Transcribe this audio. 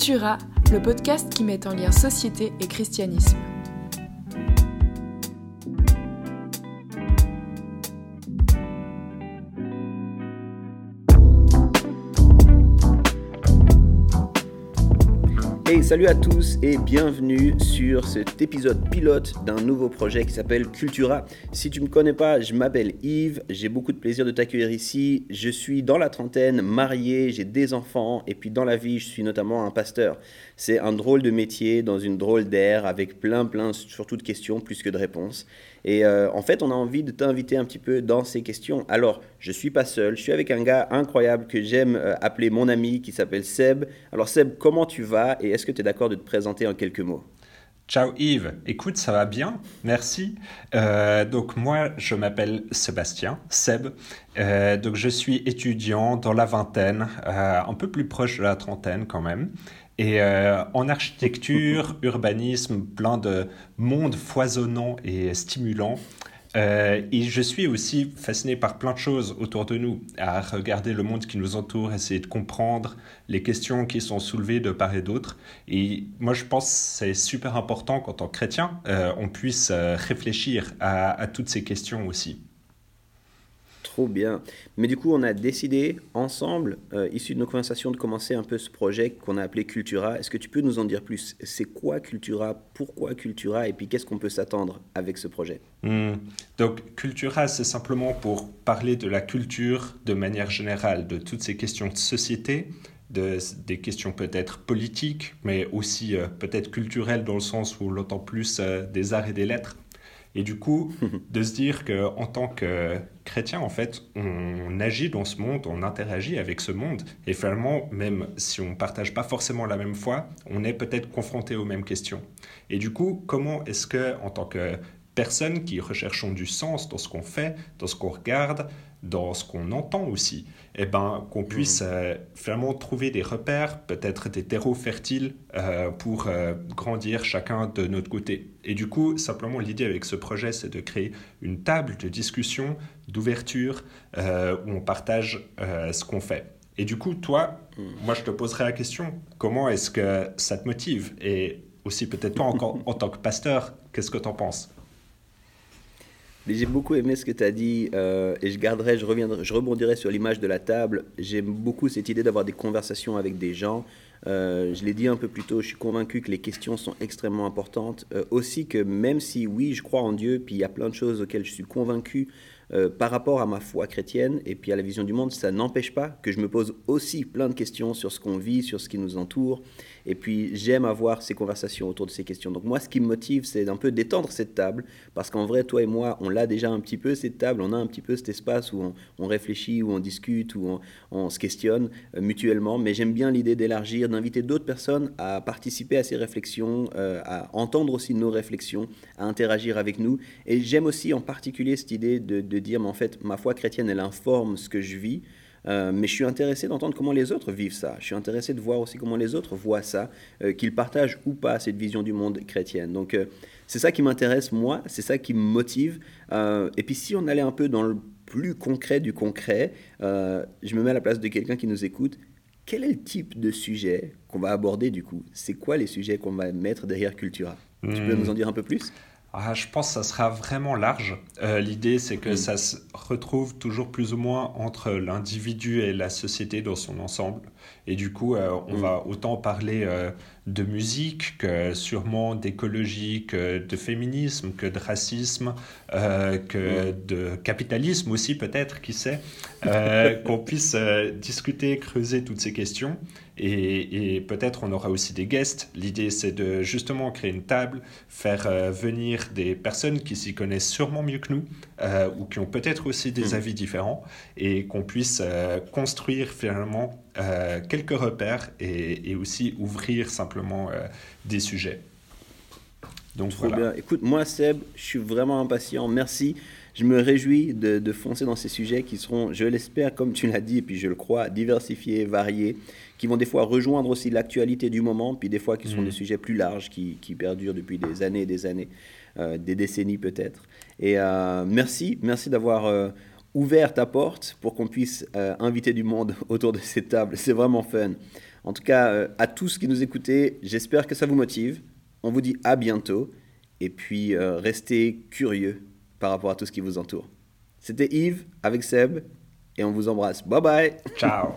Cultura, le podcast qui met en lien société et christianisme. Hey, salut à tous et bienvenue sur cet épisode pilote d'un nouveau projet qui s'appelle Cultura. Si tu ne me connais pas, je m'appelle Yves, j'ai beaucoup de plaisir de t'accueillir ici. Je suis dans la trentaine, marié, j'ai des enfants et puis dans la vie, je suis notamment un pasteur. C'est un drôle de métier dans une drôle d'air avec plein plein surtout de questions plus que de réponses. Et euh, en fait, on a envie de t'inviter un petit peu dans ces questions. Alors, je suis pas seul, je suis avec un gars incroyable que j'aime euh, appeler mon ami qui s'appelle Seb. Alors Seb, comment tu vas et est-ce que tu es d'accord de te présenter en quelques mots? Ciao Yves, écoute, ça va bien, merci. Euh, donc moi, je m'appelle Sébastien, Seb. donc je suis étudiant dans la vingtaine, un peu plus proche de la trentaine quand même. Et euh, en architecture, urbanisme, plein de mondes foisonnants et stimulants. Euh, et je suis aussi fasciné par plein de choses autour de nous, à regarder le monde qui nous entoure, essayer de comprendre les questions qui sont soulevées de part et d'autre. Et moi, je pense que c'est super important qu'en tant que chrétien, euh, on puisse réfléchir à toutes ces questions aussi. Trop bien. Mais du coup, on a décidé ensemble, euh, issu de nos conversations, de commencer un peu ce projet qu'on a appelé Cultura. Est-ce que tu peux nous en dire plus? C'est quoi Cultura? Pourquoi Cultura? Et puis qu'est-ce qu'on peut s'attendre avec ce projet? Hmm. Donc, Cultura, c'est simplement pour parler de la culture de manière générale, de toutes ces questions de société, de, des questions peut-être politiques, mais aussi euh, peut-être culturelles dans le sens où l'on entend plus euh, des arts et des lettres. Et du coup, de se dire qu'en tant que chrétien, en fait, on agit dans ce monde, on interagit avec ce monde. Et finalement, même si on ne partage pas forcément la même foi, on est peut-être confronté aux mêmes questions. Et du coup, comment est-ce que, en tant que personne qui recherchons du sens dans ce qu'on fait, dans ce qu'on regarde, dans ce qu'on entend aussi, eh ben, qu'on puisse euh, vraiment trouver des repères, peut-être des terreaux fertiles euh, pour euh, grandir chacun de notre côté. Et du coup, simplement, l'idée avec ce projet, c'est de créer une table de discussion, d'ouverture, où on partage ce qu'on fait. Et du coup, toi, mm. moi, je te poserai la question, comment est-ce que ça te motive? Et aussi peut-être toi, encore en tant que pasteur, qu'est-ce que tu en penses? J'ai beaucoup aimé ce que tu as dit euh, et je garderai, je, reviendrai, je rebondirai sur l'image de la table. J'aime beaucoup cette idée d'avoir des conversations avec des gens. Euh, je l'ai dit un peu plus tôt, je suis convaincu que les questions sont extrêmement importantes. Euh, aussi que même si oui, je crois en Dieu, puis il y a plein de choses auxquelles je suis convaincu par rapport à ma foi chrétienne et puis à la vision du monde, ça n'empêche pas que je me pose aussi plein de questions sur ce qu'on vit, sur ce qui nous entoure. Et puis j'aime avoir ces conversations autour de ces questions. Donc moi, ce qui me motive, c'est d'un peu d'étendre cette table, parce qu'en vrai, toi et moi, on l'a déjà un petit peu, cette table, on a un petit peu cet espace où on, réfléchit, où on discute, où on, se questionne euh, mutuellement. Mais j'aime bien l'idée d'élargir, d'inviter d'autres personnes à participer à ces réflexions, euh, à entendre aussi nos réflexions, à interagir avec nous. Et j'aime aussi en particulier cette idée de dire, mais en fait, ma foi chrétienne, elle informe ce que je vis. Euh, mais je suis intéressé d'entendre comment les autres vivent ça. Je suis intéressé de voir aussi comment les autres voient ça, euh, qu'ils partagent ou pas cette vision du monde chrétienne. Donc euh, c'est ça qui m'intéresse, moi, c'est ça qui me motive. et puis si on allait un peu dans le plus concret du concret, je me mets à la place de quelqu'un qui nous écoute. Quel est le type de sujet qu'on va aborder du coup? C'est quoi les sujets qu'on va mettre derrière Cultura? Tu peux hmm. nous en dire un peu plus? Ah, je pense que ça sera vraiment large. Euh, l'idée, c'est que ça se retrouve toujours plus ou moins entre l'individu et la société dans son ensemble. Et du coup, euh, on va autant parler euh, de musique que sûrement d'écologie, que de féminisme, que de racisme, que mm. de capitalisme aussi peut-être, qui sait, qu'on puisse discuter, creuser toutes ces questions. Et, peut-être on aura aussi des guests. L'idée, c'est de justement créer une table, faire euh, venir des personnes qui s'y connaissent sûrement mieux que nous, euh, ou qui ont peut-être aussi des hmm. avis différents, et qu'on puisse euh, construire finalement quelques repères et, aussi ouvrir simplement des sujets. Donc Trop bien. Écoute, moi, Seb, je suis vraiment impatient. Merci. Je me réjouis de, de foncer dans ces sujets qui seront, je l'espère, comme tu l'as dit, et puis je le crois, diversifiés, variés, qui vont des fois rejoindre aussi l'actualité du moment, puis des fois qui sont des mm. sujets plus larges, qui, qui, perdurent depuis des années et des années, euh, des décennies peut-être. Et euh, merci, merci d'avoir euh, ouvert ta porte pour qu'on puisse euh, inviter du monde autour de cette table. C'est vraiment fun. En tout cas, euh, à tous qui nous écoutez, j'espère que ça vous motive. On vous dit à bientôt. Et puis, euh, restez curieux par rapport à tout ce qui vous entoure. C'était Yves avec Seb. Et on vous embrasse. Bye bye. Ciao.